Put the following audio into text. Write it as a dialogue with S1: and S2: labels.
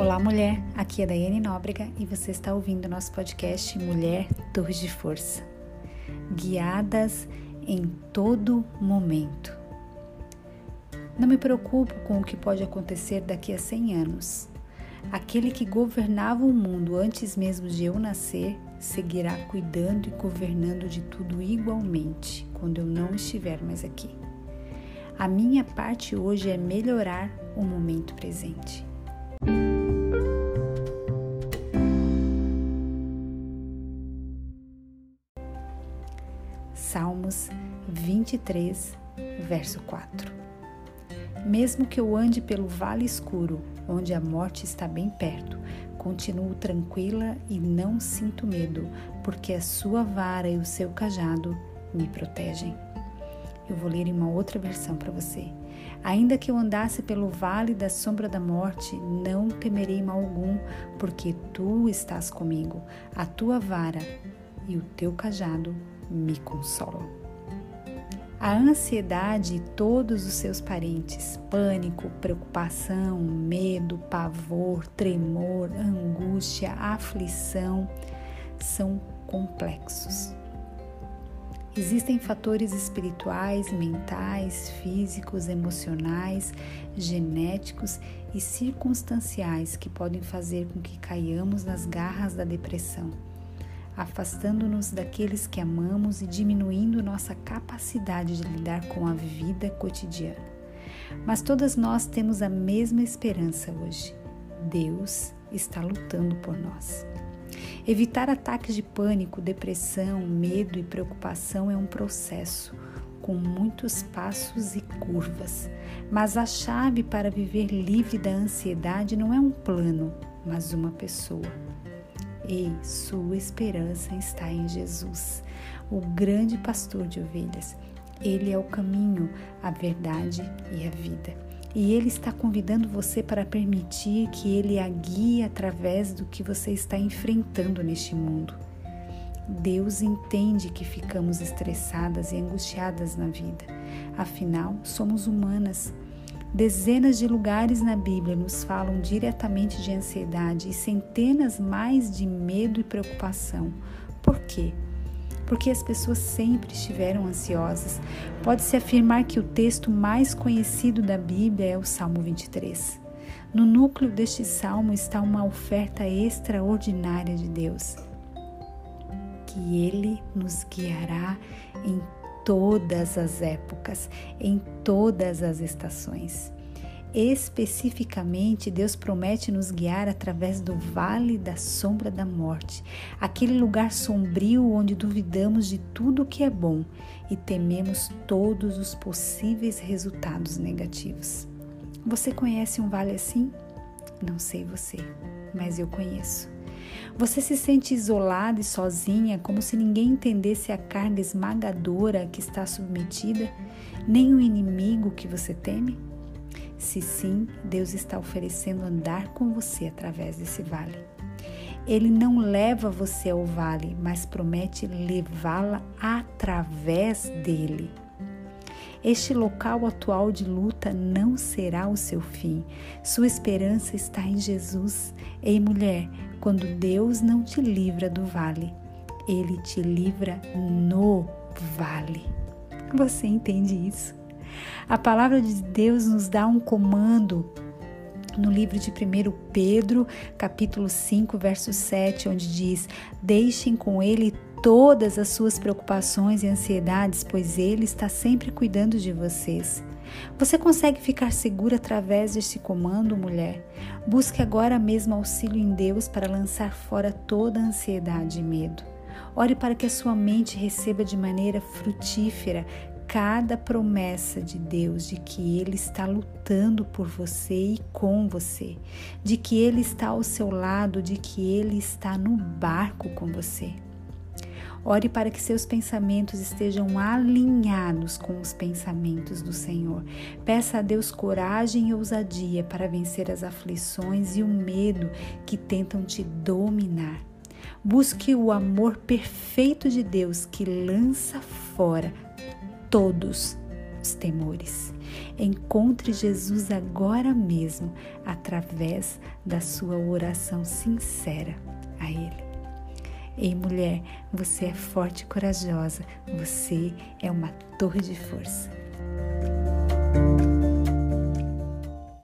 S1: Olá, mulher. Aqui é Daiane Nóbrega e você está ouvindo nosso podcast Mulher Torres de Força. Guiadas em todo momento. Não me preocupo com o que pode acontecer daqui a 100 anos. Aquele que governava o mundo antes mesmo de eu nascer seguirá cuidando e governando de tudo igualmente quando eu não estiver mais aqui. A minha parte hoje é melhorar o momento presente. Salmos 23, verso 4. Mesmo que eu ande pelo vale escuro, onde a morte está bem perto, continuo tranquila e não sinto medo, porque a sua vara e o seu cajado me protegem. Eu vou ler em uma outra versão para você. Ainda que eu andasse pelo vale da sombra da morte, não temerei mal algum, porque tu estás comigo. A tua vara e o teu cajado me consolam. A ansiedade e todos os seus parentes, pânico, preocupação, medo, pavor, tremor, angústia, aflição, são complexos. Existem fatores espirituais, mentais, físicos, emocionais, genéticos e circunstanciais que podem fazer com que caiamos nas garras da depressão, afastando-nos daqueles que amamos e diminuindo nossa capacidade de lidar com a vida cotidiana. Mas todas nós temos a mesma esperança hoje. Deus está lutando por nós. Evitar ataques de pânico, depressão, medo e preocupação é um processo com muitos passos e curvas. Mas a chave para viver livre da ansiedade não é um plano, mas uma pessoa. Ei, sua esperança está em Jesus, o grande pastor de ovelhas. Ele é o caminho, a verdade e a vida. E Ele está convidando você para permitir que Ele a guie através do que você está enfrentando neste mundo. Deus entende que ficamos estressadas e angustiadas na vida. Afinal, somos humanas. Dezenas de lugares na Bíblia nos falam diretamente de ansiedade e centenas mais de medo e preocupação. Por quê? porque as pessoas sempre estiveram ansiosas. Pode-se afirmar que o texto mais conhecido da Bíblia é o Salmo 23. No núcleo deste salmo está uma oferta extraordinária de Deus, que Ele nos guiará em todas as épocas, em todas as estações. Especificamente, Deus promete nos guiar através do vale da sombra da morte, aquele lugar sombrio onde duvidamos de tudo o que é bom e tememos todos os possíveis resultados negativos. Você conhece um vale assim? Não sei você, mas eu conheço. Você se sente isolada e sozinha, como se ninguém entendesse a carga esmagadora que está submetida, nem o inimigo que você teme? Se sim, Deus está oferecendo andar com você através desse vale. Ele não leva você ao vale, mas promete levá-la através dele. Este local atual de luta não será o seu fim. Sua esperança está em Jesus. Ei, mulher, quando Deus não te livra do vale, ele te livra no vale. Você entende isso? A palavra de Deus nos dá um comando no livro de 1 Pedro, capítulo 5, verso 7, onde diz: Deixem com ele todas as suas preocupações e ansiedades, pois ele está sempre cuidando de vocês. Você consegue ficar segura através deste comando, mulher? Busque agora mesmo auxílio em Deus para lançar fora toda a ansiedade e medo. Ore para que a sua mente receba de maneira frutífera cada promessa de Deus de que Ele está lutando por você e com você, de que Ele está ao seu lado, de que Ele está no barco com você. Ore para que seus pensamentos estejam alinhados com os pensamentos do Senhor. Peça a Deus coragem e ousadia para vencer as aflições e o medo que tentam te dominar. Busque o amor perfeito de Deus que lança fora todos os temores. Encontre Jesus agora mesmo através da sua oração sincera a Ele. Ei, mulher, você é forte e corajosa, você é uma torre de força.